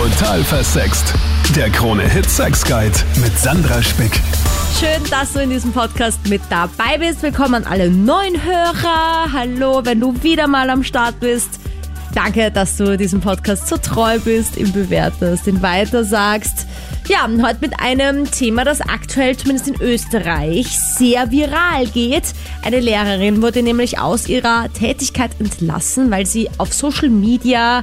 Total versext. Der Krone Hit Sex Guide mit Sandra Spick. Schön, dass du in diesem Podcast mit dabei bist. Willkommen an alle neuen Hörer. Hallo, wenn du wieder mal am Start bist. Danke, dass du diesem Podcast so treu bist, ihn bewertest, ihn weitersagst. Ja, heute mit einem Thema, das aktuell zumindest in Österreich sehr viral geht. Eine Lehrerin wurde nämlich aus ihrer Tätigkeit entlassen, weil sie auf Social Media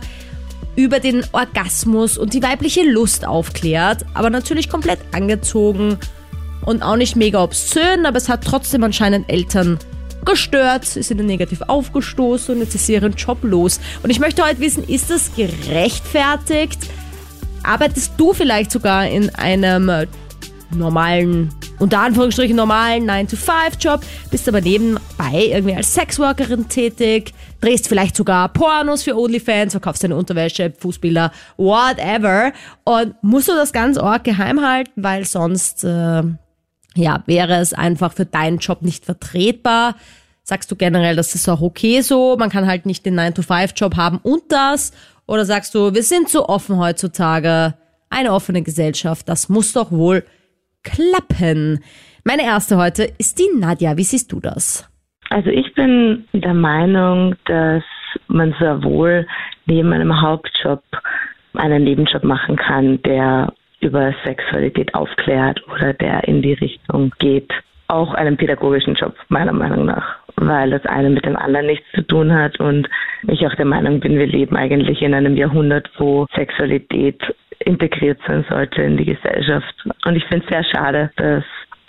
über den Orgasmus und die weibliche Lust aufklärt, aber natürlich komplett angezogen und auch nicht mega obszön, aber es hat trotzdem anscheinend Eltern gestört, ist ihnen negativ aufgestoßen und jetzt ist sie ihren Job los. Und ich möchte heute wissen, ist das gerechtfertigt? Arbeitest du vielleicht sogar in einem normalen, unter Anführungsstrichen normalen 9-to-5-Job, bist aber nebenbei irgendwie als Sexworkerin tätig, drehst vielleicht sogar Pornos für OnlyFans, verkaufst deine Unterwäsche, Fußbilder, whatever. Und musst du das ganz arg geheim halten, weil sonst äh, ja, wäre es einfach für deinen Job nicht vertretbar. Sagst du generell, das ist auch okay so, man kann halt nicht den 9-to-5-Job haben und das. Oder sagst du, wir sind so offen heutzutage, eine offene Gesellschaft, das muss doch wohl klappen. Meine erste heute ist die Nadja. Wie siehst du das? Also ich bin der Meinung, dass man sehr wohl neben einem Hauptjob einen Nebenjob machen kann, der über Sexualität aufklärt oder der in die Richtung geht. Auch einen pädagogischen Job, meiner Meinung nach, weil das eine mit dem anderen nichts zu tun hat und ich auch der Meinung bin, wir leben eigentlich in einem Jahrhundert, wo Sexualität integriert sein sollte in die Gesellschaft. Und ich finde es sehr schade, dass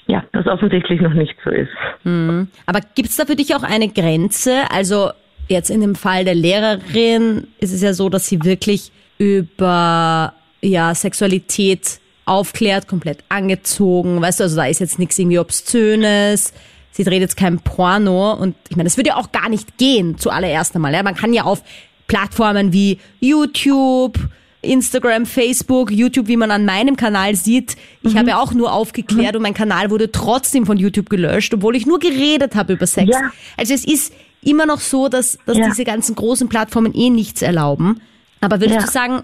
ja, das offensichtlich noch nicht so ist. Mhm. Aber gibt es da für dich auch eine Grenze? Also jetzt in dem Fall der Lehrerin ist es ja so, dass sie wirklich über ja, Sexualität aufklärt, komplett angezogen, weißt du, also da ist jetzt nichts irgendwie Obszönes, sie dreht jetzt kein Porno und ich meine, das würde ja auch gar nicht gehen, zuallererst einmal. Ja? Man kann ja auf Plattformen wie YouTube, Instagram, Facebook, YouTube, wie man an meinem Kanal sieht. Ich mhm. habe ja auch nur aufgeklärt und mein Kanal wurde trotzdem von YouTube gelöscht, obwohl ich nur geredet habe über Sex. Ja. Also es ist immer noch so, dass, dass ja. diese ganzen großen Plattformen eh nichts erlauben. Aber würdest ja. du sagen,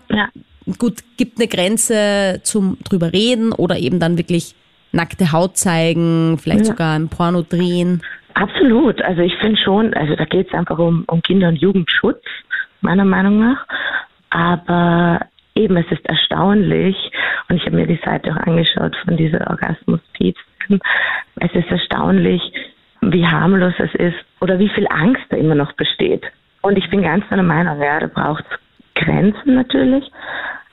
gut, gibt eine Grenze zum drüber reden oder eben dann wirklich nackte Haut zeigen, vielleicht sogar ein Porno drehen? Absolut. Also ich finde schon, also da geht es einfach um, um Kinder- und Jugendschutz, meiner Meinung nach. Aber eben, es ist erstaunlich, und ich habe mir die Seite auch angeschaut von dieser orgasmus es ist erstaunlich, wie harmlos es ist oder wie viel Angst da immer noch besteht. Und ich bin ganz deiner Meinung, ja, da braucht es Grenzen natürlich,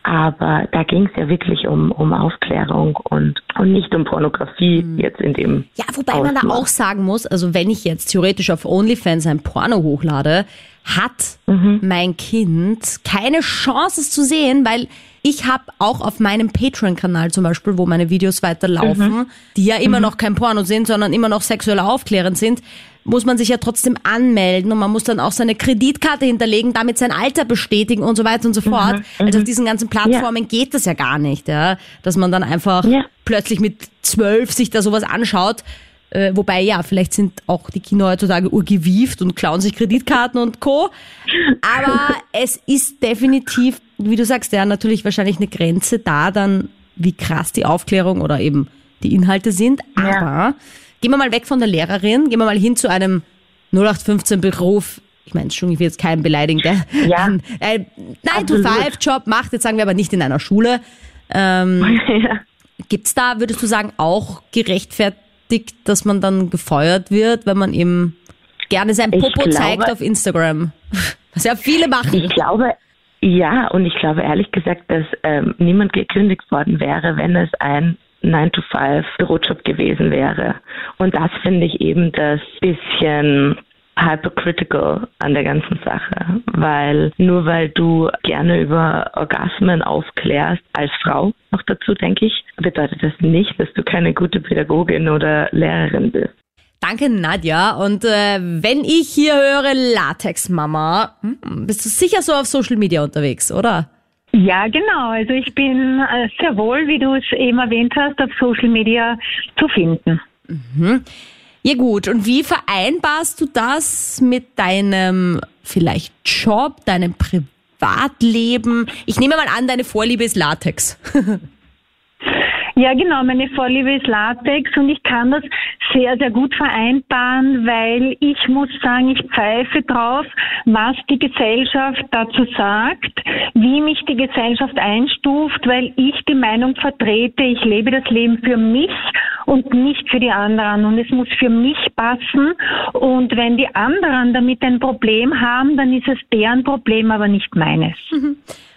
aber da ging es ja wirklich um, um Aufklärung und, und nicht um Pornografie mhm. jetzt in dem. Ja, wobei Ausmaß. man da auch sagen muss, also wenn ich jetzt theoretisch auf OnlyFans ein Porno hochlade, hat mhm. mein Kind keine Chance es zu sehen, weil ich habe auch auf meinem Patreon-Kanal zum Beispiel, wo meine Videos weiterlaufen, mhm. die ja immer mhm. noch kein Porno sind, sondern immer noch sexuell aufklärend sind, muss man sich ja trotzdem anmelden und man muss dann auch seine Kreditkarte hinterlegen, damit sein Alter bestätigen und so weiter und so mhm, fort. Mhm, also auf diesen ganzen Plattformen ja. geht das ja gar nicht, ja, dass man dann einfach ja. plötzlich mit zwölf sich da sowas anschaut. Äh, wobei ja, vielleicht sind auch die Kinder heutzutage urgewieft und klauen sich Kreditkarten und Co. Aber es ist definitiv, wie du sagst, ja, natürlich wahrscheinlich eine Grenze da dann, wie krass die Aufklärung oder eben die Inhalte sind. Aber ja. Gehen wir mal weg von der Lehrerin, gehen wir mal hin zu einem 0815-Beruf. Ich meine, schon, ich will jetzt keinen beleidigen, der ja, äh, 9-to-5-Job macht, jetzt sagen wir aber nicht in einer Schule. Ähm, ja. Gibt es da, würdest du sagen, auch gerechtfertigt, dass man dann gefeuert wird, wenn man eben gerne sein Popo glaube, zeigt auf Instagram? Was ja viele machen. Ich glaube, ja, und ich glaube ehrlich gesagt, dass ähm, niemand gekündigt worden wäre, wenn es ein 9-to-5-Bürojob gewesen wäre. Und das finde ich eben das bisschen hypercritical an der ganzen Sache, weil nur weil du gerne über Orgasmen aufklärst als Frau, noch dazu denke ich, bedeutet das nicht, dass du keine gute Pädagogin oder Lehrerin bist. Danke, Nadja. Und äh, wenn ich hier höre Latex-Mama, hm, bist du sicher so auf Social Media unterwegs, oder? Ja, genau. Also ich bin äh, sehr wohl, wie du es eben erwähnt hast, auf Social Media zu finden. Mhm. Ja gut, und wie vereinbarst du das mit deinem vielleicht Job, deinem Privat? Privatleben? Ich nehme mal an, deine Vorliebe ist Latex. Ja, genau. Meine Vorliebe ist Latex und ich kann das sehr, sehr gut vereinbaren, weil ich muss sagen, ich pfeife drauf, was die Gesellschaft dazu sagt, wie mich die Gesellschaft einstuft, weil ich die Meinung vertrete, ich lebe das Leben für mich und nicht für die anderen. Und es muss für mich passen. Und wenn die anderen damit ein Problem haben, dann ist es deren Problem, aber nicht meines.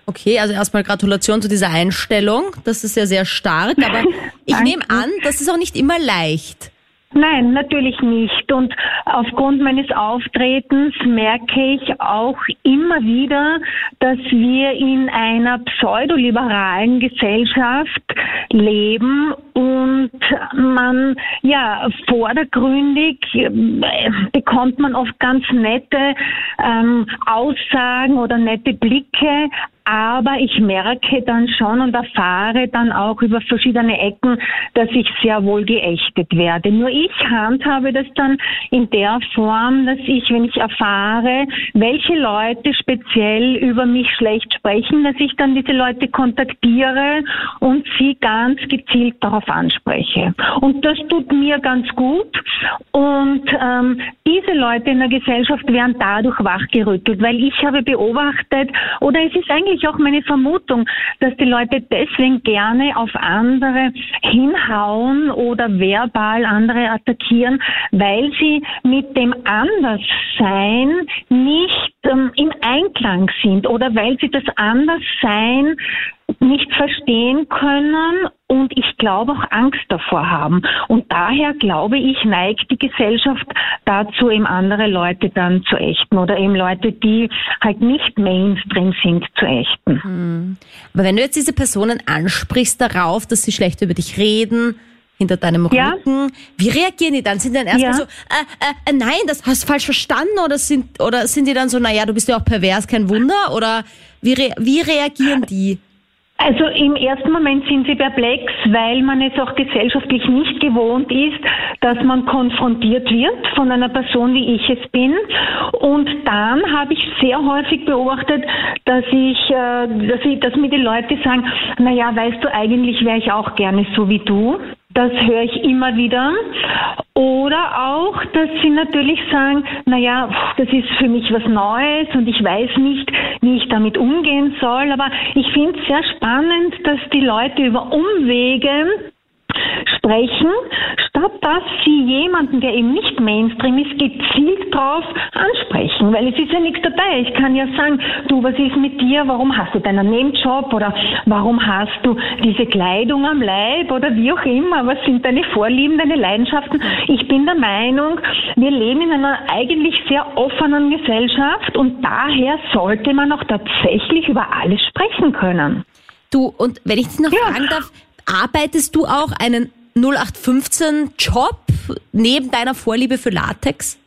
Okay, also erstmal Gratulation zu dieser Einstellung. Das ist ja sehr stark, aber ich nehme an, das ist auch nicht immer leicht. Nein, natürlich nicht. Und aufgrund meines Auftretens merke ich auch immer wieder, dass wir in einer pseudoliberalen Gesellschaft leben und man, ja, vordergründig äh, bekommt man oft ganz nette ähm, Aussagen oder nette Blicke, aber ich merke dann schon und erfahre dann auch über verschiedene Ecken, dass ich sehr wohl geächtet werde. Nur ich handhabe das dann in der Form, dass ich, wenn ich erfahre, welche Leute speziell über mich schlecht sprechen, dass ich dann diese Leute kontaktiere und sie ganz gezielt darauf anspreche. Und das tut mir ganz gut. Und ähm, diese Leute in der Gesellschaft werden dadurch wachgerüttelt, weil ich habe beobachtet, oder es ist eigentlich auch meine Vermutung, dass die Leute deswegen gerne auf andere hinhauen oder verbal andere attackieren, weil sie mit dem Anderssein nicht ähm, im Einklang sind oder weil sie das Anderssein nicht verstehen können und ich glaube auch Angst davor haben. Und daher glaube ich, neigt die Gesellschaft dazu, eben andere Leute dann zu ächten oder eben Leute, die halt nicht Mainstream sind, zu ächten. Hm. Aber wenn du jetzt diese Personen ansprichst darauf, dass sie schlecht über dich reden, hinter deinem Ja. Rücken. Wie reagieren die dann? Sind die dann erstmal Ja. so, äh, äh, äh, nein, das hast du falsch verstanden? Oder sind, oder sind die dann so, naja, du bist ja auch pervers, kein Wunder? Oder wie, re wie reagieren die? Also im ersten Moment sind sie perplex, weil man es auch gesellschaftlich nicht gewohnt ist, dass man konfrontiert wird von einer Person, wie ich es bin. Und dann habe ich sehr häufig beobachtet, dass ich, äh, dass, ich, dass mir die Leute sagen, na ja, weißt du, eigentlich wäre ich auch gerne so wie du. Das höre ich immer wieder. Oder auch, dass sie natürlich sagen, naja, das ist für mich was Neues und ich weiß nicht, wie ich damit umgehen soll. Aber ich finde es sehr spannend, dass die Leute über Umwege sprechen, statt dass sie jemanden, der eben nicht Mainstream ist, gezielt drauf ansprechen. Weil es ist ja nichts dabei. Ich kann ja sagen, du, was ist mit dir? Warum hast du deinen Nebenjob? Oder warum hast du diese Kleidung am Leib? Oder wie auch immer. Was sind deine Vorlieben, deine Leidenschaften? Ich bin der Meinung, wir leben in einer eigentlich sehr offenen Gesellschaft und daher sollte man auch tatsächlich über alles sprechen können. Du, und wenn ich dich noch Ja. fragen darf, arbeitest du auch einen 0815-Job neben deiner Vorliebe für Latex?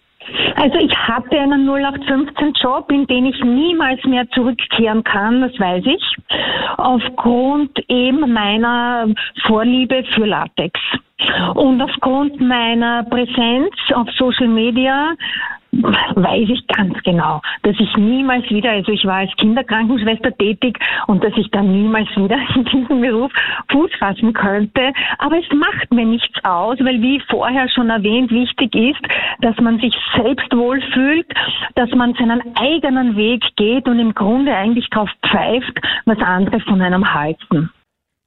Also ich hatte einen 0815-Job, in den ich niemals mehr zurückkehren kann, das weiß ich, aufgrund eben meiner Vorliebe für Latex. Und aufgrund meiner Präsenz auf Social Media weiß ich ganz genau, dass ich niemals wieder, also ich war als Kinderkrankenschwester tätig und dass ich dann niemals wieder in diesem Beruf Fuß fassen könnte. Aber es macht mir nichts aus, weil wie vorher schon erwähnt, wichtig ist, dass man sich selbst wohlfühlt, dass man seinen eigenen Weg geht und im Grunde eigentlich darauf pfeift, was andere von einem halten.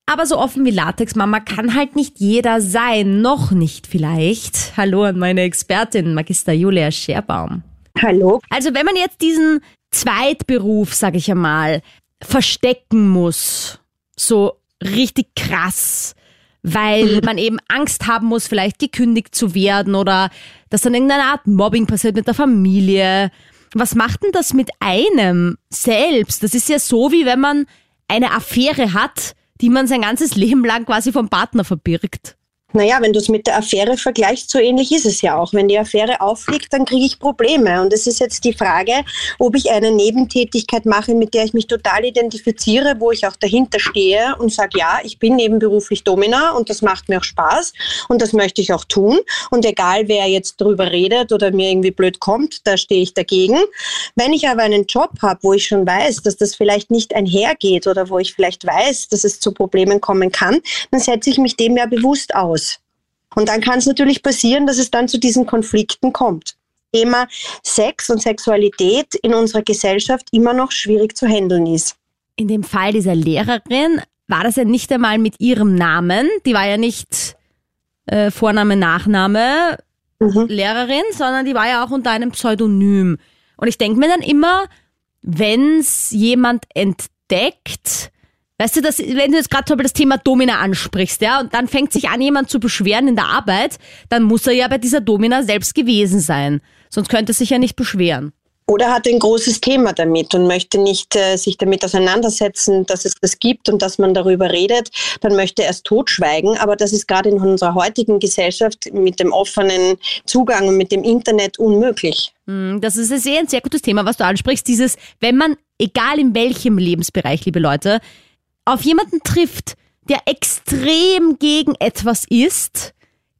Aber so offen wie Latex-Mama kann halt nicht jeder sein. Noch nicht vielleicht. Hallo an meine Expertin, Magister Julia Scherbaum. Hallo. Also wenn man jetzt diesen Zweitberuf, sag ich einmal, verstecken muss, so richtig krass, weil man eben Angst haben muss, vielleicht gekündigt zu werden oder dass dann irgendeine Art Mobbing passiert mit der Familie. Was macht denn das mit einem selbst? Das ist ja so, wie wenn man eine Affäre hat, die man sein ganzes Leben lang quasi vom Partner verbirgt. Naja, wenn du es mit der Affäre vergleichst, so ähnlich ist es ja auch. Wenn die Affäre auffliegt, dann kriege ich Probleme. Und es ist jetzt die Frage, ob ich eine Nebentätigkeit mache, mit der ich mich total identifiziere, wo ich auch dahinter stehe und sage, ja, ich bin nebenberuflich Domina und das macht mir auch Spaß und das möchte ich auch tun. Und egal, wer jetzt darüber redet oder mir irgendwie blöd kommt, da stehe ich dagegen. Wenn ich aber einen Job habe, wo ich schon weiß, dass das vielleicht nicht einhergeht oder wo ich vielleicht weiß, dass es zu Problemen kommen kann, dann setze ich mich dem ja bewusst aus. Und dann kann es natürlich passieren, dass es dann zu diesen Konflikten kommt. Thema Sex und Sexualität in unserer Gesellschaft immer noch schwierig zu handeln ist. In dem Fall dieser Lehrerin war das ja nicht einmal mit ihrem Namen, die war ja nicht äh, Vorname, Nachname mhm. Lehrerin, sondern die war ja auch unter einem Pseudonym. Und ich denke mir dann immer, wenn es jemand entdeckt, Weißt du, dass, wenn du jetzt gerade zum Beispiel das Thema Domina ansprichst, ja, und dann fängt sich an, jemand zu beschweren in der Arbeit, dann muss er ja bei dieser Domina selbst gewesen sein. Sonst könnte er sich ja nicht beschweren. Oder hat ein großes Thema damit und möchte nicht äh, sich damit auseinandersetzen, dass es das gibt und dass man darüber redet, dann möchte er es totschweigen. Aber das ist gerade in unserer heutigen Gesellschaft mit dem offenen Zugang und mit dem Internet unmöglich. Hm, das ist ein sehr gutes Thema, was du ansprichst. Dieses, wenn man, egal in welchem Lebensbereich, liebe Leute, auf jemanden trifft, der extrem gegen etwas ist,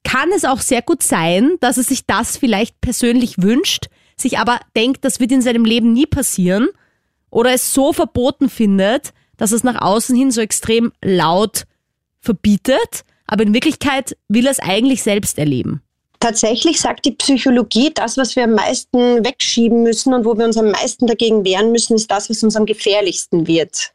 kann es auch sehr gut sein, dass er sich das vielleicht persönlich wünscht, sich aber denkt, das wird in seinem Leben nie passieren oder es so verboten findet, dass es nach außen hin so extrem laut verbietet, aber in Wirklichkeit will er es eigentlich selbst erleben. Tatsächlich sagt die Psychologie, das, was wir am meisten wegschieben müssen und wo wir uns am meisten dagegen wehren müssen, ist das, was uns am gefährlichsten wird.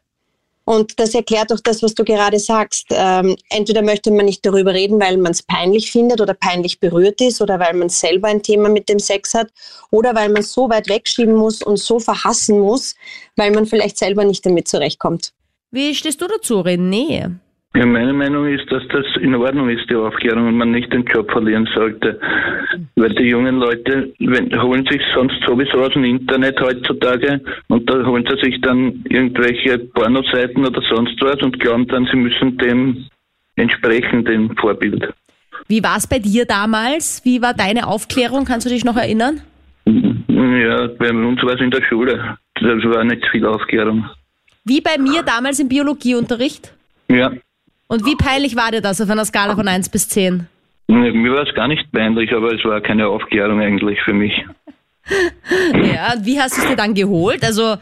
Und das erklärt auch das, was du gerade sagst. Ähm, entweder möchte man nicht darüber reden, weil man es peinlich findet oder peinlich berührt ist oder weil man selber ein Thema mit dem Sex hat oder weil man es so weit wegschieben muss und so verhassen muss, weil man vielleicht selber nicht damit zurechtkommt. Wie stehst du dazu, René? Ja, meine Meinung ist, dass das in Ordnung ist, die Aufklärung, und man nicht den Job verlieren sollte. Weil die jungen Leute wenn, holen sich sonst sowieso aus dem Internet heutzutage und da holen sie sich dann irgendwelche Pornoseiten oder sonst was und glauben dann, sie müssen dem entsprechen, dem Vorbild. Wie war es bei dir damals? Wie war deine Aufklärung? Kannst du dich noch erinnern? Ja, bei uns war es in der Schule. Das war nicht viel Aufklärung. Wie bei mir damals im Biologieunterricht? Ja. Und wie peinlich war dir das auf einer Skala von 1 bis 10? Mir war es gar nicht peinlich, aber es war keine Aufklärung eigentlich für mich. ja, und wie hast du es dir dann geholt? Also,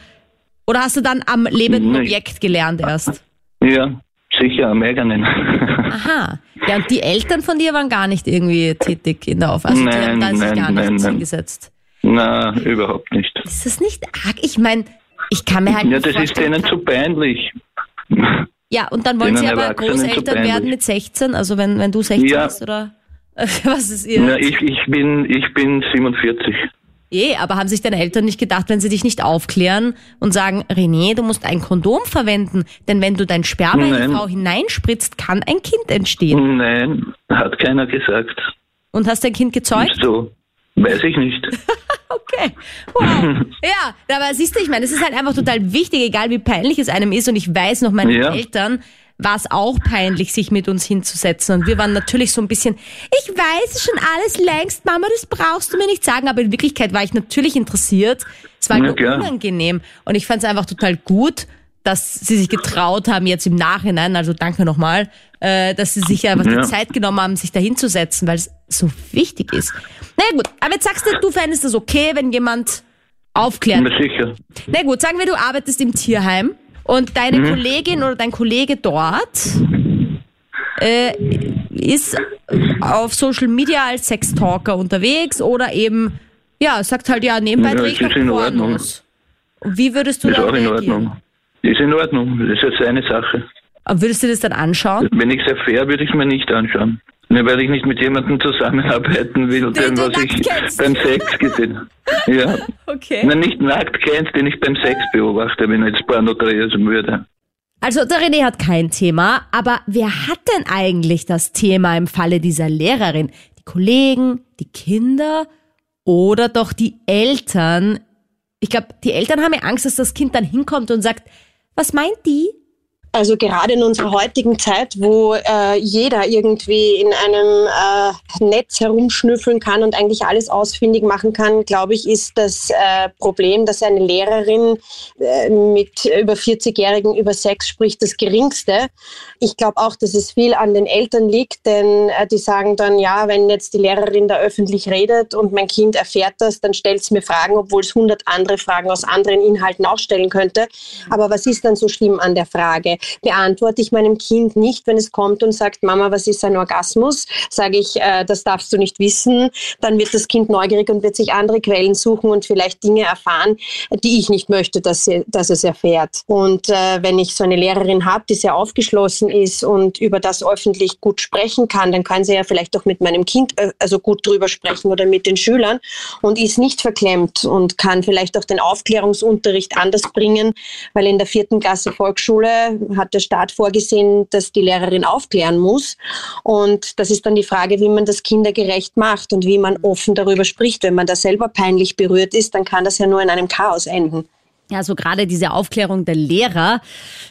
oder hast du dann am lebenden Objekt gelernt erst? Ja, sicher, am eigenen. Aha. Ja, und die Eltern von dir waren gar nicht irgendwie tätig in der Aufklärung? Also, nein, die haben da sich gar nicht nein, hingesetzt? Na, überhaupt nicht. Ist das nicht arg? Ich meine, ich kann mir halt Ja, das ist denen zu peinlich. Ja, und dann wollen Sie aber Großeltern werden mit 16, also wenn, wenn du 16 ja. bist, oder was ist ihr? Ja, ich, ich, bin, ich bin 47. Eh, aber haben sich deine Eltern nicht gedacht, wenn sie dich nicht aufklären und sagen, René, du musst ein Kondom verwenden, denn wenn du dein Sperma Nein. in die Frau hineinspritzt, kann ein Kind entstehen. Nein, hat keiner gesagt. Und hast dein Kind gezeugt? Nicht so. Weiß ich nicht. okay. Wow. ja, aber siehst du, ich meine, es ist halt einfach total wichtig, egal wie peinlich es einem ist. Und ich weiß noch, meine ja. Eltern war es auch peinlich, sich mit uns hinzusetzen. Und wir waren natürlich so ein bisschen, ich weiß schon alles längst, Mama, das brauchst du mir nicht sagen. Aber in Wirklichkeit war ich natürlich interessiert. Es war ja, nur unangenehm. Und ich fand es einfach total gut, dass sie sich getraut haben, jetzt im Nachhinein, also danke nochmal, äh, dass sie sich einfach ja. die Zeit genommen haben, sich da hinzusetzen, weil es so wichtig ist. Na naja, gut, aber jetzt sagst du, du fändest das okay, wenn jemand aufklärt. Na sicher. Na gut, sagen wir, du arbeitest im Tierheim und deine mhm. Kollegin oder dein Kollege dort äh, ist auf Social Media als Sextalker unterwegs oder eben, ja, sagt halt, ja, nebenbei ja, drehe ich noch Pornos. Wie würdest du ist da auch in Ordnung. Ist in Ordnung, das ist jetzt eine Sache. Aber würdest du das dann anschauen? Wenn ich sehr fair, würde ich es mir nicht anschauen. Ja, weil ich nicht mit jemandem zusammenarbeiten will, den, was ich kennst. beim Sex gesehen habe. Ja. Okay. Na, nicht nackt kennst, den ich beim Sex beobachte, wenn er jetzt Porno drehen würde. Also der René hat kein Thema, aber wer hat denn eigentlich das Thema im Falle dieser Lehrerin? Die Kollegen, die Kinder oder doch die Eltern? Ich glaube, die Eltern haben ja Angst, dass das Kind dann hinkommt und sagt, was meint die? Also gerade in unserer heutigen Zeit, wo äh, jeder irgendwie in einem äh, Netz herumschnüffeln kann und eigentlich alles ausfindig machen kann, glaube ich, ist das äh, Problem, dass eine Lehrerin äh, mit über 40-Jährigen über Sex spricht, das geringste. Ich glaube auch, dass es viel an den Eltern liegt, denn äh, die sagen dann, ja, wenn jetzt die Lehrerin da öffentlich redet und mein Kind erfährt das, dann stellt es mir Fragen, obwohl es hundert andere Fragen aus anderen Inhalten auch stellen könnte. Aber was ist dann so schlimm an der Frage? Beantworte ich meinem Kind nicht, wenn es kommt und sagt, Mama, was ist ein Orgasmus? Sage ich, äh, das darfst du nicht wissen. Dann wird das Kind neugierig und wird sich andere Quellen suchen und vielleicht Dinge erfahren, die ich nicht möchte, dass, sie, dass es erfährt. Und äh, wenn ich so eine Lehrerin habe, die sehr aufgeschlossen ist und über das öffentlich gut sprechen kann, dann kann sie ja vielleicht auch mit meinem Kind äh, also gut drüber sprechen oder mit den Schülern und ist nicht verklemmt und kann vielleicht auch den Aufklärungsunterricht anders bringen, weil in der vierten Klasse Volksschule hat der Staat vorgesehen, dass die Lehrerin aufklären muss. Und das ist dann die Frage, wie man das kindergerecht macht und wie man offen darüber spricht. Wenn man da selber peinlich berührt ist, dann kann das ja nur in einem Chaos enden. Ja, so gerade diese Aufklärung der Lehrer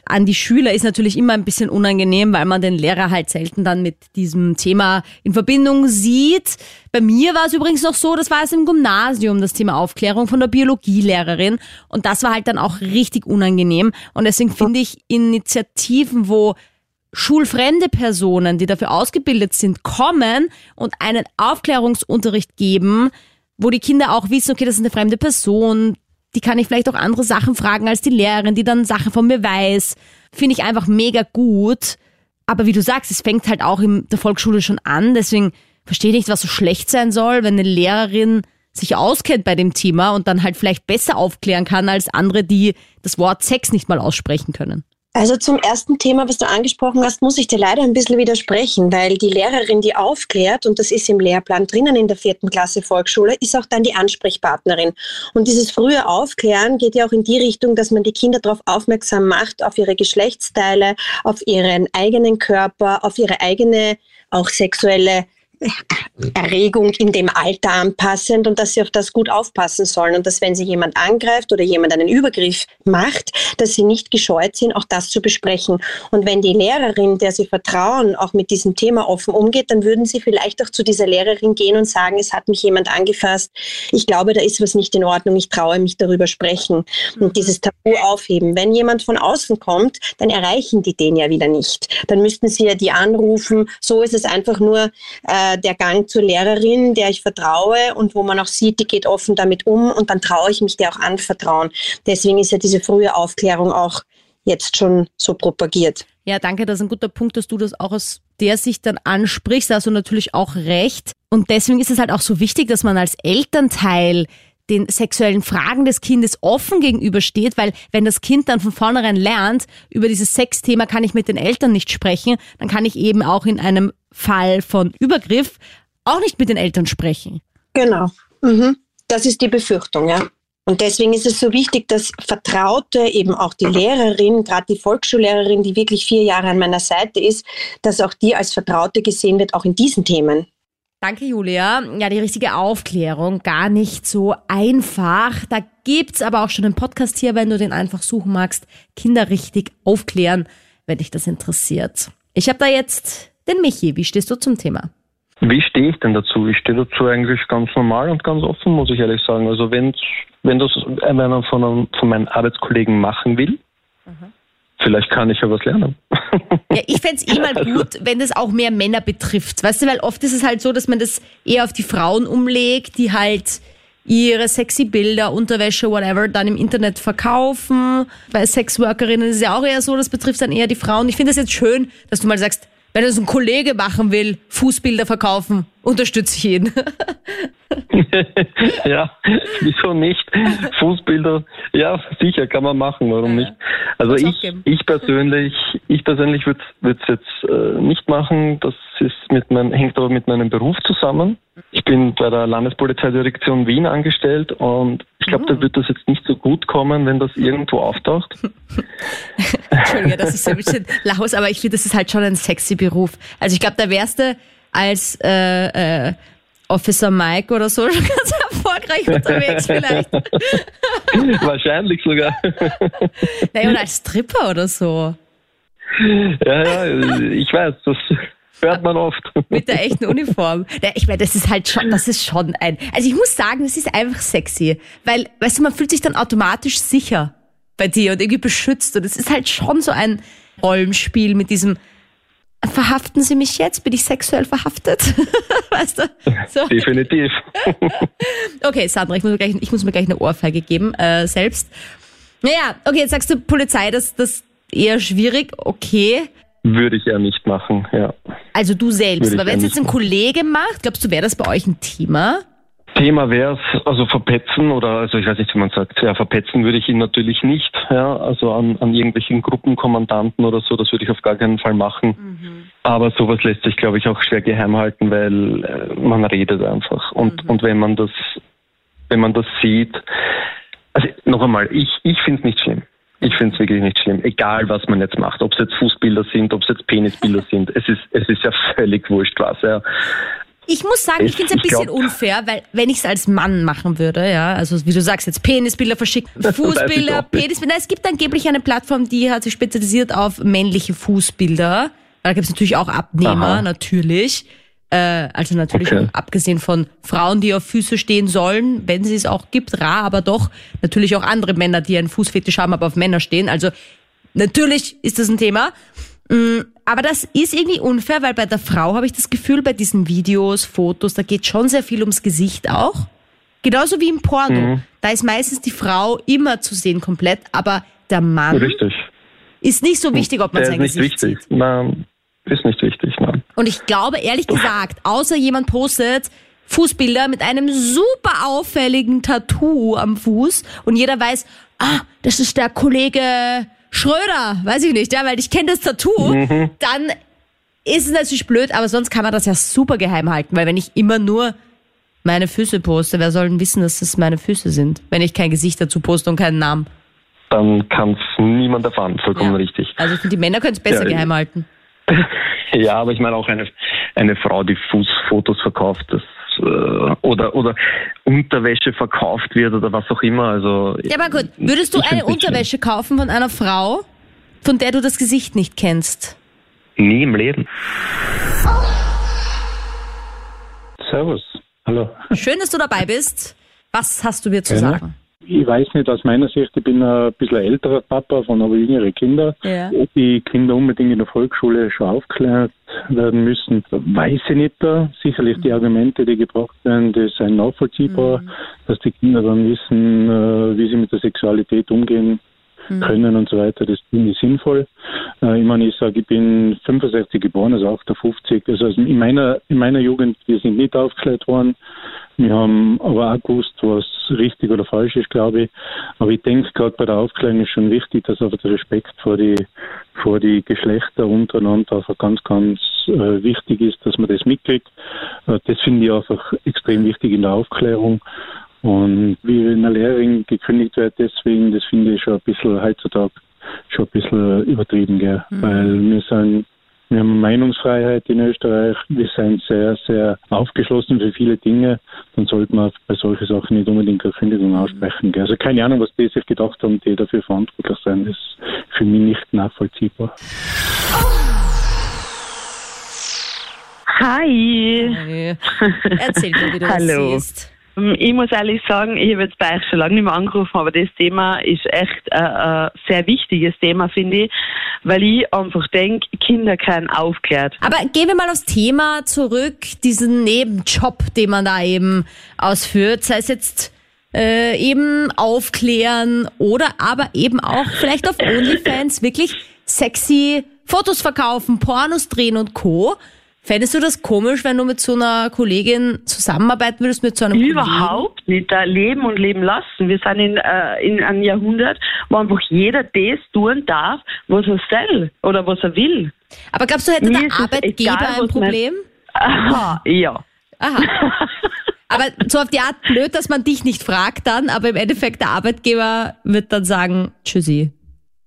an die Schüler ist natürlich immer ein bisschen unangenehm, weil man den Lehrer halt selten dann mit diesem Thema in Verbindung sieht. Bei mir war es übrigens noch so, das war es im Gymnasium, das Thema Aufklärung von der Biologielehrerin. Und das war halt dann auch richtig unangenehm. Und deswegen finde ich Initiativen, wo schulfremde Personen, die dafür ausgebildet sind, kommen und einen Aufklärungsunterricht geben, wo die Kinder auch wissen, okay, das ist eine fremde Person, die kann ich vielleicht auch andere Sachen fragen als die Lehrerin, die dann Sachen von mir weiß. Finde ich einfach mega gut. Aber wie du sagst, es fängt halt auch in der Volksschule schon an. Deswegen verstehe ich nicht, was so schlecht sein soll, wenn eine Lehrerin sich auskennt bei dem Thema und dann halt vielleicht besser aufklären kann als andere, die das Wort Sex nicht mal aussprechen können. Also zum ersten Thema, was du angesprochen hast, muss ich dir leider ein bisschen widersprechen, weil die Lehrerin, die aufklärt, und das ist im Lehrplan drinnen in der vierten Klasse Volksschule, ist auch dann die Ansprechpartnerin. Und dieses frühe Aufklären geht ja auch in die Richtung, dass man die Kinder darauf aufmerksam macht, auf ihre Geschlechtsteile, auf ihren eigenen Körper, auf ihre eigene auch sexuelle Erregung in dem Alter anpassend und dass sie auf das gut aufpassen sollen und dass wenn sie jemand angreift oder jemand einen Übergriff macht, dass sie nicht gescheut sind, auch das zu besprechen. Und wenn die Lehrerin, der sie vertrauen, auch mit diesem Thema offen umgeht, dann würden sie vielleicht auch zu dieser Lehrerin gehen und sagen, es hat mich jemand angefasst. Ich glaube, da ist was nicht in Ordnung. Ich traue mich darüber sprechen und mhm. dieses Tabu aufheben. Wenn jemand von außen kommt, dann erreichen die den ja wieder nicht. Dann müssten sie ja die anrufen. So ist es einfach nur äh, der Gang zur Lehrerin, der ich vertraue und wo man auch sieht, die geht offen damit um und dann traue ich mich der auch anvertrauen. Deswegen ist ja diese frühe Aufklärung auch jetzt schon so propagiert. Ja, danke, das ist ein guter Punkt, dass du das auch aus der Sicht dann ansprichst. Du natürlich auch recht. Und deswegen ist es halt auch so wichtig, dass man als Elternteil den sexuellen Fragen des Kindes offen gegenübersteht, weil wenn das Kind dann von vornherein lernt, über dieses Sexthema kann ich mit den Eltern nicht sprechen, dann kann ich eben auch in einem Fall von Übergriff auch nicht mit den Eltern sprechen. Genau. Mhm. Das ist die Befürchtung, ja. Und deswegen ist es so wichtig, dass Vertraute, eben auch die Lehrerin, gerade die Volksschullehrerin, die wirklich vier Jahre an meiner Seite ist, dass auch die als Vertraute gesehen wird, auch in diesen Themen. Danke, Julia. Ja, die richtige Aufklärung, gar nicht so einfach. Da gibt's aber auch schon einen Podcast hier, wenn du den einfach suchen magst. Kinder richtig aufklären, wenn dich das interessiert. Ich habe da jetzt den Michi, wie stehst du zum Thema? Wie stehe ich denn dazu? Ich stehe dazu eigentlich ganz normal und ganz offen, muss ich ehrlich sagen. Also wenn, wenn das einer von, einem, von meinen Arbeitskollegen machen will, mhm. vielleicht kann ich ja was lernen. Ja, ich fände es eh mal gut, wenn das auch mehr Männer betrifft. Weißt du, weil oft ist es halt so, dass man das eher auf die Frauen umlegt, die halt ihre sexy Bilder, Unterwäsche, whatever, dann im Internet verkaufen. Bei Sexworkerinnen ist es ja auch eher so, das betrifft dann eher die Frauen. Ich finde es jetzt schön, dass du mal sagst, wenn das ein Kollege machen will, Fußbilder verkaufen, unterstütze ich ihn. ja, wieso nicht? Fußbilder, ja, sicher kann man machen, warum ja. nicht? Also ich, ich persönlich, ich persönlich würde es jetzt äh, nicht machen. Das ist mit mein, hängt aber mit meinem Beruf zusammen. Ich bin bei der Landespolizeidirektion Wien angestellt und ich glaube, da mhm. wird das jetzt nicht so gut kommen, wenn das irgendwo auftaucht. Entschuldige, das ist so ein bisschen laus, aber ich finde, das ist halt schon ein sexy Beruf. Also ich glaube, da wärst du als äh, äh, Officer Mike oder so schon ganz erfolgreich unterwegs vielleicht. Wahrscheinlich sogar. naja, und als Stripper oder so. ja, ja, ich weiß, das hört man oft. Mit der echten Uniform. Ja, ich meine, das ist halt schon, das ist schon ein. Also ich muss sagen, das ist einfach sexy. Weil, weißt du, man fühlt sich dann automatisch sicher bei dir und irgendwie beschützt. Und es ist halt schon so ein Rollenspiel mit diesem Verhaften Sie mich jetzt? Bin ich sexuell verhaftet? weißt du? So. Definitiv. okay, Sandra, ich muss mir gleich, ich muss mir gleich eine Ohrfeige geben, äh, selbst. Naja, okay, jetzt sagst du Polizei, das, das eher schwierig, okay. Würde ich ja nicht machen, ja. Also du selbst, aber wenn es jetzt ein Kollege macht, glaubst du, wäre das bei euch ein Thema? Thema wäre es, also verpetzen oder, also ich weiß nicht, wie man sagt, ja, verpetzen würde ich ihn natürlich nicht, ja, also an, an irgendwelchen Gruppenkommandanten oder so, das würde ich auf gar keinen Fall machen. Mhm. Aber sowas lässt sich, glaube ich, auch schwer geheim halten, weil äh, man redet einfach. Und, mhm. und wenn man das, wenn man das sieht, also noch einmal, ich, ich finde es nicht schlimm. Ich finde es wirklich nicht schlimm, egal was man jetzt macht, ob es jetzt Fußbilder sind, ob es jetzt Penisbilder sind. Es ist, es ist ja völlig wurscht was. Ja. Ich muss sagen, ich, finde es ein bisschen glaub, unfair, weil wenn ich es als Mann machen würde, ja, also wie du sagst, jetzt Penisbilder verschicken, Fußbilder, Penisbilder, es gibt angeblich eine Plattform, die hat sich spezialisiert auf männliche Fußbilder. Da gibt es natürlich auch Abnehmer, Aha. natürlich. Äh, also natürlich okay. abgesehen von Frauen, die auf Füße stehen sollen, wenn sie es auch gibt, rar, aber doch natürlich auch andere Männer, die einen Fußfetisch haben, aber auf Männer stehen. Also natürlich ist das ein Thema. Mm, aber das ist irgendwie unfair, weil bei der Frau habe ich das Gefühl, bei diesen Videos, Fotos, da geht schon sehr viel ums Gesicht auch. Genauso wie im Porno. Mhm. Da ist meistens die Frau immer zu sehen komplett, aber der Mann Richtig. ist nicht so wichtig, ob man der sein ist nicht Gesicht wichtig. sieht. Nein, ist nicht wichtig, nein. Und ich glaube, ehrlich gesagt, außer jemand postet Fußbilder mit einem super auffälligen Tattoo am Fuß und jeder weiß, ah, das ist der Kollege Schröder, weiß ich nicht, ja, weil ich kenne das Tattoo, mhm. dann ist es natürlich blöd, aber sonst kann man das ja super geheim halten, weil wenn ich immer nur meine Füße poste, wer soll denn wissen, dass das meine Füße sind, wenn ich kein Gesicht dazu poste und keinen Namen? Dann kann es niemand erfahren, vollkommen ja. richtig. Also ich finde, die Männer können es besser ja, geheim halten. Ja, aber ich meine auch eine, eine Frau, die Fußfotos verkauft, das äh, oder oder Unterwäsche verkauft wird oder was auch immer. Also ja, aber gut. Würdest du eine Unterwäsche kaufen von einer Frau, von der du das Gesicht nicht kennst? Nie im Leben. Servus. Hallo. Schön, dass du dabei bist. Was hast du mir zu Gerne. sagen? Ich weiß nicht, aus meiner Sicht, ich bin ein bisschen älterer Papa von aber jüngere Kinder. Ja. Ob die Kinder unbedingt in der Volksschule schon aufklärt werden müssen, weiß ich nicht. Da. Sicherlich die Argumente, die gebracht werden, die sind nachvollziehbar, mhm. dass die Kinder dann wissen, äh, wie sie mit der Sexualität umgehen mhm. können und so weiter. Das finde ich sinnvoll. Äh, ich meine, ich sage, ich bin 65 geboren, also 58. Also in meiner, in meiner Jugend, wir sind nicht aufgeklärt worden. Wir haben aber auch gewusst, was richtig oder falsch ist, glaube ich. Aber ich denke, gerade bei der Aufklärung ist schon wichtig, dass einfach der Respekt vor die, vor die Geschlechter untereinander einfach ganz, ganz äh, wichtig ist, dass man das mitkriegt. Äh, das finde ich einfach extrem wichtig in der Aufklärung. Und wie eine Lehrerin gekündigt wird, deswegen, das finde ich schon ein bisschen heutzutage schon ein bisschen übertrieben, gell? Mhm. weil wir sind wir haben Meinungsfreiheit in Österreich. Wir sind sehr, sehr aufgeschlossen für viele Dinge. Dann sollte man bei solchen Sachen nicht unbedingt eine Kündigung aussprechen. Also keine Ahnung, was die sich gedacht haben, die dafür verantwortlich sind. Das ist für mich nicht nachvollziehbar. Hi. Hi. Erzähl mir, wie du Hallo. das siehst. Ähm, ich muss ehrlich sagen, ich habe jetzt bei euch schon lange nicht mehr angerufen, aber das Thema ist echt ein, ein sehr wichtiges Thema, finde ich, weil ich einfach denke, Kinder können aufklärt. Aber gehen wir mal aufs Thema zurück, diesen Nebenjob, den man da eben ausführt, sei es jetzt äh, eben aufklären oder aber eben auch vielleicht auf OnlyFans wirklich sexy Fotos verkaufen, Pornos drehen und Co. Fändest du das komisch, wenn du mit so einer Kollegin zusammenarbeiten würdest, mit so einem Überhaupt Kollegen? nicht. Da leben und leben lassen. Wir sind in, äh, in einem Jahrhundert, wo einfach jeder das tun darf, was er soll oder was er will. Aber glaubst du, hätte Mir der Arbeitgeber egal, ein Problem? Aha, ja. Aha. Aber so auf die Art blöd, dass man dich nicht fragt dann, aber im Endeffekt der Arbeitgeber wird dann sagen, tschüssi.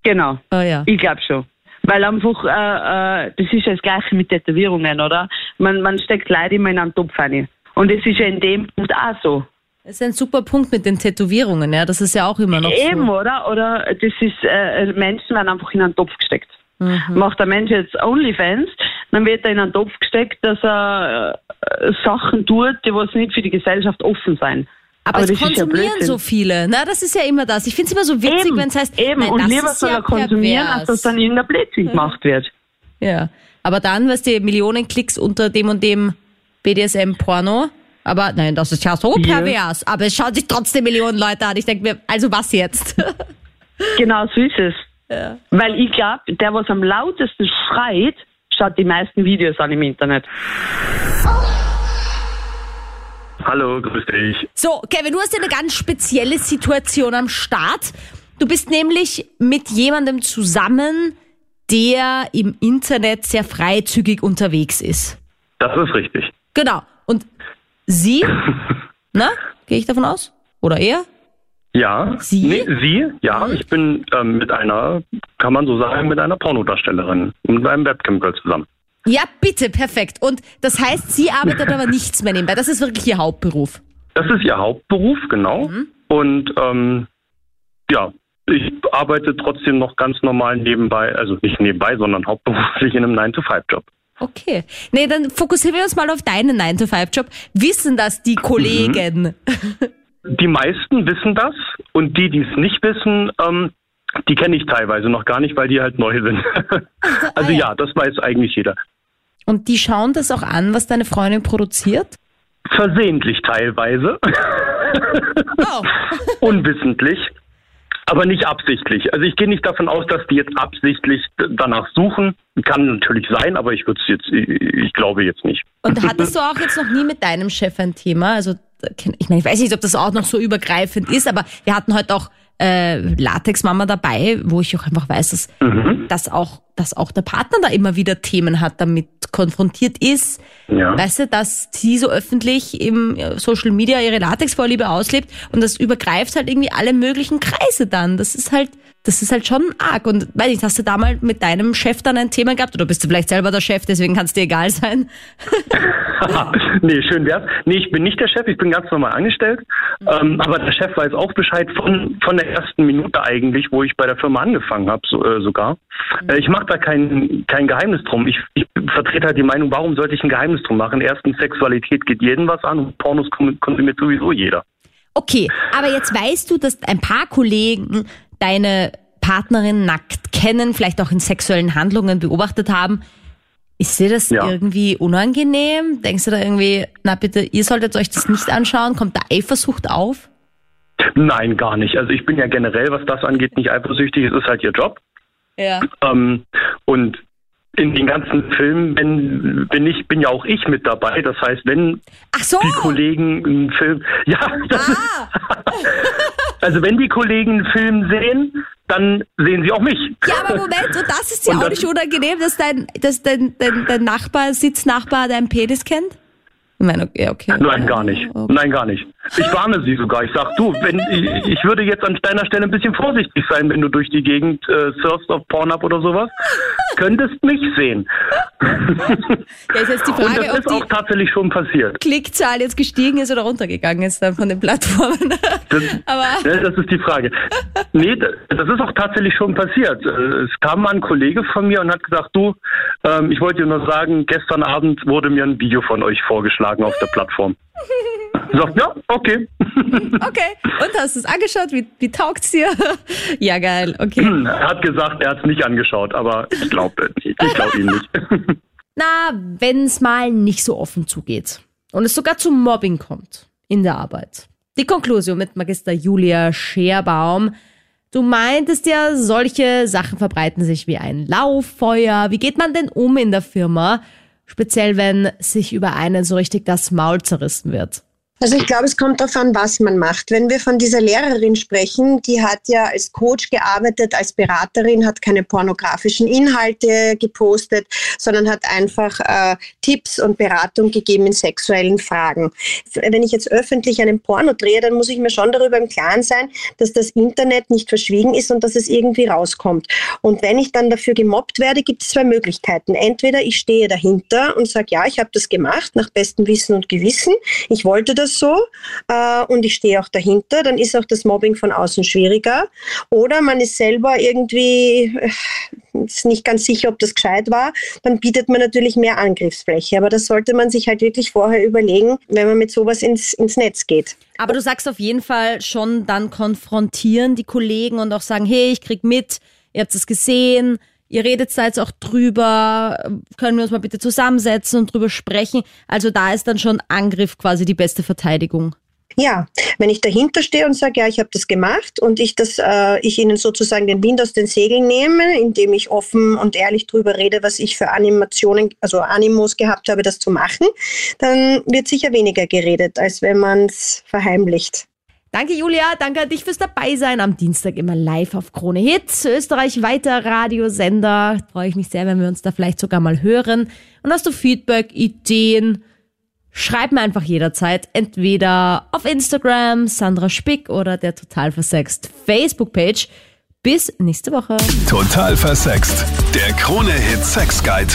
Genau. Oh, ja. Ich glaube schon. Weil einfach, äh, äh, das ist ja das Gleiche mit Tätowierungen, oder? Man, man steckt Leute immer in einen Topf rein. Und das ist ja in dem Punkt auch so. Das ist ein super Punkt mit den Tätowierungen, ja. Das ist ja auch immer noch Eben, so. oder? Oder das ist, äh, Menschen werden einfach in einen Topf gesteckt. Mhm. Macht der Mensch jetzt OnlyFans, dann wird er in einen Topf gesteckt, dass er äh, Sachen tut, die was nicht für die Gesellschaft offen sein. Aber, Aber es konsumieren ja so viele. Na, das ist ja immer das. Ich finde es immer so witzig, wenn es heißt, eben. Nein, und lieber soll er konsumieren, als dass dann irgendein Blödsinn gemacht wird. Ja. Aber dann, was die Millionen Klicks unter dem und dem BDSM-Porno. Aber nein, das ist ja so pervers. Ja. Aber es schauen sich trotzdem Millionen Leute an. Ich denke mir, also was jetzt? genau, so ist es. Ja. Weil ich glaube, der, was am lautesten schreit, schaut die meisten Videos an im Internet. Hallo, grüß dich. So, Kevin, du hast ja eine ganz spezielle Situation am Start. Du bist nämlich mit jemandem zusammen, der im Internet sehr freizügig unterwegs ist. Das ist richtig. Genau. Und sie, na, gehe ich davon aus? Oder er? Ja. Sie? Nee, sie, ja. Ich bin ähm, mit einer, kann man so sagen, mit einer Pornodarstellerin, mit einem Webcam-Girl zusammen. Ja, bitte, perfekt. Und das heißt, sie arbeitet aber nichts mehr nebenbei. Das ist wirklich ihr Hauptberuf. Das ist ihr Hauptberuf, genau. Mhm. Und ähm, ja, ich arbeite trotzdem noch ganz normal nebenbei, also nicht nebenbei, sondern hauptberuflich in einem 9-to-5-Job. Okay. Nee, dann fokussieren wir uns mal auf deinen 9-to-5-Job. Wissen das die Kollegen? Mhm. Die meisten wissen das und die, die es nicht wissen, ähm, die kenne ich teilweise noch gar nicht, weil die halt neu sind. also ah, ja. ja, das weiß eigentlich jeder. Und die schauen das auch an, was deine Freundin produziert? Versehentlich teilweise. Oh. Unwissentlich. Aber nicht absichtlich. Also ich gehe nicht davon aus, dass die jetzt absichtlich danach suchen. Kann natürlich sein, aber ich würde es jetzt, ich glaube jetzt nicht. Und hattest du auch jetzt noch nie mit deinem Chef ein Thema? Also ich meine, ich weiß nicht, ob das auch noch so übergreifend ist, aber wir hatten heute auch äh, Latex-Mama dabei, wo ich auch einfach weiß, dass, mhm. dass, auch, dass auch der Partner da immer wieder Themen hat, damit konfrontiert ist. Ja. Weißt du, dass sie so öffentlich im Social Media ihre Latex-Vorliebe auslebt und das übergreift halt irgendwie alle möglichen Kreise dann. Das ist halt, das ist halt schon arg. Und weiß nicht, hast du da mal mit deinem Chef dann ein Thema gehabt oder bist du vielleicht selber der Chef, deswegen kann es dir egal sein? nee, schön wär's. Nee, ich bin nicht der Chef, ich bin ganz normal angestellt. Mhm. Ähm, aber der Chef weiß auch Bescheid von, von der ersten Minute eigentlich, wo ich bei der Firma angefangen habe, so, äh, sogar. Mhm. Äh, ich mache da kein, kein Geheimnis drum. Ich, ich vertrete halt die Meinung, warum sollte ich ein Geheimnis drum machen? Erstens, Sexualität geht jedem was an und Pornos konsumiert sowieso jeder. Okay, aber jetzt weißt du, dass ein paar Kollegen deine Partnerin nackt kennen, vielleicht auch in sexuellen Handlungen beobachtet haben. Ist dir das ja. irgendwie unangenehm? Denkst du da irgendwie, na bitte, ihr solltet euch das nicht anschauen? Kommt da Eifersucht auf? Nein, gar nicht. Also ich bin ja generell, was das angeht, nicht eifersüchtig. Es ist halt ihr Job. Ja. Ähm, und in den ganzen Filmen bin, bin ich bin ja auch ich mit dabei. Das heißt, wenn so. die Kollegen einen Film, ja, ah. also wenn die Kollegen einen Film sehen, dann sehen sie auch mich. Ja, aber Moment, und das ist ja auch nicht unangenehm, dass dein, dass dein, dein, dein Nachbar, Sitznachbar deinen Penis kennt? Ich meine, okay, okay. Nein, gar nicht. Okay. Nein, gar nicht. Ich warne sie sogar. Ich sag, du, wenn ich, ich würde jetzt an deiner Stelle ein bisschen vorsichtig sein, wenn du durch die Gegend äh, surfst auf Pornhub oder sowas. Könntest mich sehen. Ja, ist jetzt die Frage, Und das ist auch tatsächlich schon passiert. Klickzahl jetzt gestiegen ist oder runtergegangen ist dann von den Plattformen. Das, Aber ja, das ist die Frage. Nee, das ist auch tatsächlich schon passiert. Äh, es kam mal ein Kollege von mir und hat gesagt, du, ähm, ich wollte dir nur sagen, gestern Abend wurde mir ein Video von euch vorgeschlagen auf der Plattform. Sagt, ja, okay. Okay. Und hast du es angeschaut? Wie, wie es dir? ja, geil, okay. Er hat gesagt, er hat es nicht angeschaut, aber ich glaube ich glaub ihm nicht. Na, wenn es mal nicht so offen zugeht und es sogar zu Mobbing kommt in der Arbeit. Die Konklusion mit Magister Julia Scherbaum. Du meintest ja, solche Sachen verbreiten sich wie ein Lauffeuer. Wie geht man denn um in der Firma? Speziell wenn sich über einen so richtig das Maul zerrissen wird. Also ich glaube, es kommt darauf an, was man macht. Wenn wir von dieser Lehrerin sprechen, die hat ja als Coach gearbeitet, als Beraterin, hat keine pornografischen Inhalte gepostet, sondern hat einfach äh, Tipps und Beratung gegeben in sexuellen Fragen. Wenn ich jetzt öffentlich einen Porno drehe, dann muss ich mir schon darüber im Klaren sein, dass das Internet nicht verschwiegen ist und dass es irgendwie rauskommt. Und wenn ich dann dafür gemobbt werde, gibt es zwei Möglichkeiten. Entweder ich stehe dahinter und sage, ja, ich habe das gemacht nach bestem Wissen und Gewissen. Ich wollte das oder so äh, und ich stehe auch dahinter, dann ist auch das Mobbing von außen schwieriger. Oder man ist selber irgendwie äh, ist nicht ganz sicher, ob das gescheit war, dann bietet man natürlich mehr Angriffsfläche. Aber das sollte man sich halt wirklich vorher überlegen, wenn man mit sowas ins, ins Netz geht. Aber du sagst auf jeden Fall schon dann konfrontieren die Kollegen und auch sagen, hey, ich krieg mit, ihr habt es gesehen, ihr redet da jetzt auch drüber, können wir uns mal bitte zusammensetzen und drüber sprechen. Also da ist dann schon Angriff quasi die beste Verteidigung. Ja, wenn ich dahinter stehe und sage, ja, ich habe das gemacht und ich das, äh, ich ihnen sozusagen den Wind aus den Segeln nehme, indem ich offen und ehrlich darüber rede, was ich für Animationen, also Animos gehabt habe, das zu machen, dann wird sicher weniger geredet, als wenn man es verheimlicht. Danke, Julia. Danke an dich fürs Dabeisein. Am Dienstag immer live auf Krone Hits. Österreich weiter Radiosender. Freue ich mich sehr, wenn wir uns da vielleicht sogar mal hören. Und hast du Feedback, Ideen? Schreib mir einfach jederzeit, entweder auf Instagram, Sandra Spick oder der Total Versext Facebook-Page. Bis nächste Woche. Total Versext. Der Krone-Hit Sex Guide.